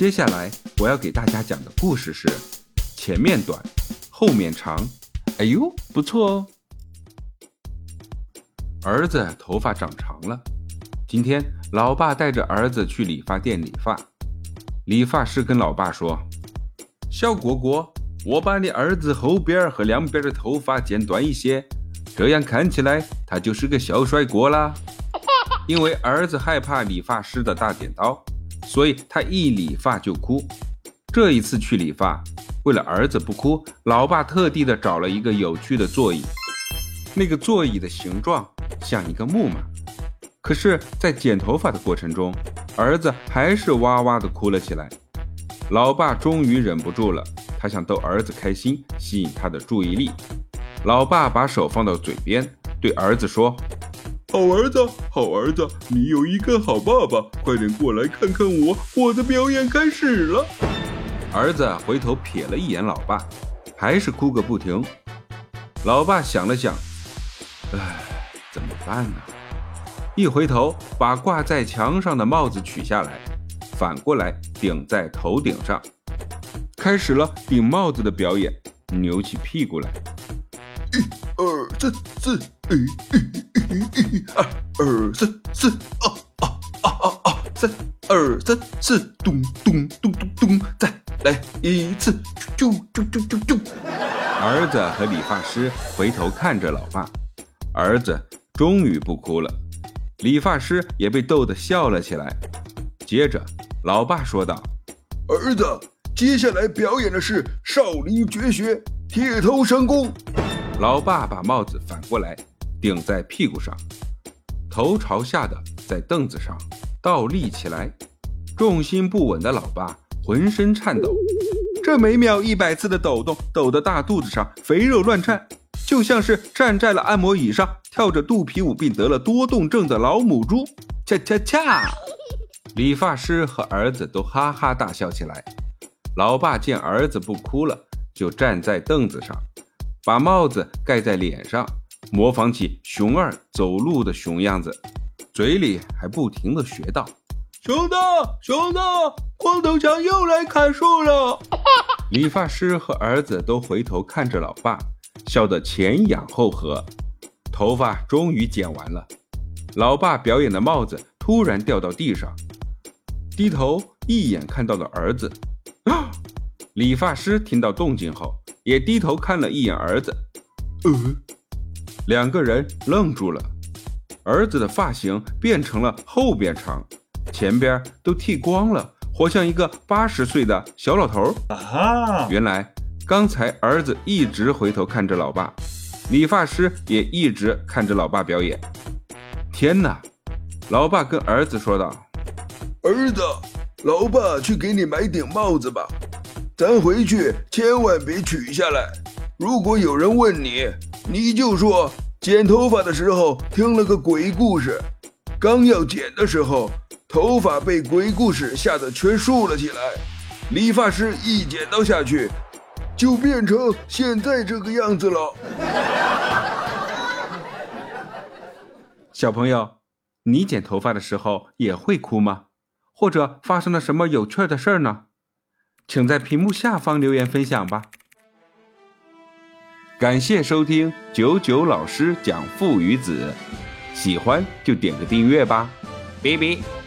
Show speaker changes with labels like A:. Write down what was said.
A: 接下来我要给大家讲的故事是：前面短，后面长。哎呦，不错哦！儿子头发长长了，今天老爸带着儿子去理发店理发。理发师跟老爸说：“小果果，我把你儿子后边和两边的头发剪短一些，这样看起来他就是个小帅哥啦。”因为儿子害怕理发师的大剪刀。所以他一理发就哭。这一次去理发，为了儿子不哭，老爸特地的找了一个有趣的座椅。那个座椅的形状像一个木马。可是，在剪头发的过程中，儿子还是哇哇的哭了起来。老爸终于忍不住了，他想逗儿子开心，吸引他的注意力。老爸把手放到嘴边，对儿子说。
B: 好儿子，好儿子，你有一个好爸爸，快点过来看看我，我的表演开始了。
A: 儿子回头瞥了一眼老爸，还是哭个不停。老爸想了想，唉，怎么办呢？一回头，把挂在墙上的帽子取下来，反过来顶在头顶上，开始了顶帽子的表演，扭起屁股来。
B: 一二三四，一一二二三四，啊啊啊啊啊！三二三四，咚咚咚咚咚，再来一次，啾啾啾啾啾！
A: 儿子和理发师回头看着老爸，儿子终于不哭了，理发师也被逗得笑了起来。接着，老爸说道：“
B: 儿子，接下来表演的是少林绝学铁头神功。”
A: 老爸把帽子反过来顶在屁股上，头朝下的在凳子上倒立起来，重心不稳的老爸浑身颤抖，这每秒一百次的抖动，抖得大肚子上肥肉乱颤，就像是站在了按摩椅上跳着肚皮舞并得了多动症的老母猪。恰恰恰！理发师和儿子都哈哈大笑起来。老爸见儿子不哭了，就站在凳子上。把帽子盖在脸上，模仿起熊二走路的熊样子，嘴里还不停的学道：“
B: 熊大，熊大，光头强又来砍树了。”
A: 理发师和儿子都回头看着老爸，笑得前仰后合。头发终于剪完了，老爸表演的帽子突然掉到地上，低头一眼看到了儿子。理发师听到动静后。也低头看了一眼儿子，嗯，两个人愣住了。儿子的发型变成了后边长，前边都剃光了，活像一个八十岁的小老头。啊！原来刚才儿子一直回头看着老爸，理发师也一直看着老爸表演。天哪！老爸跟儿子说道：“
B: 儿子，老爸去给你买顶帽子吧。”咱回去千万别取下来。如果有人问你，你就说剪头发的时候听了个鬼故事，刚要剪的时候，头发被鬼故事吓得全竖了起来。理发师一剪刀下去，就变成现在这个样子了。
A: 小朋友，你剪头发的时候也会哭吗？或者发生了什么有趣的事儿呢？请在屏幕下方留言分享吧。感谢收听九九老师讲父与子，喜欢就点个订阅吧，拜拜。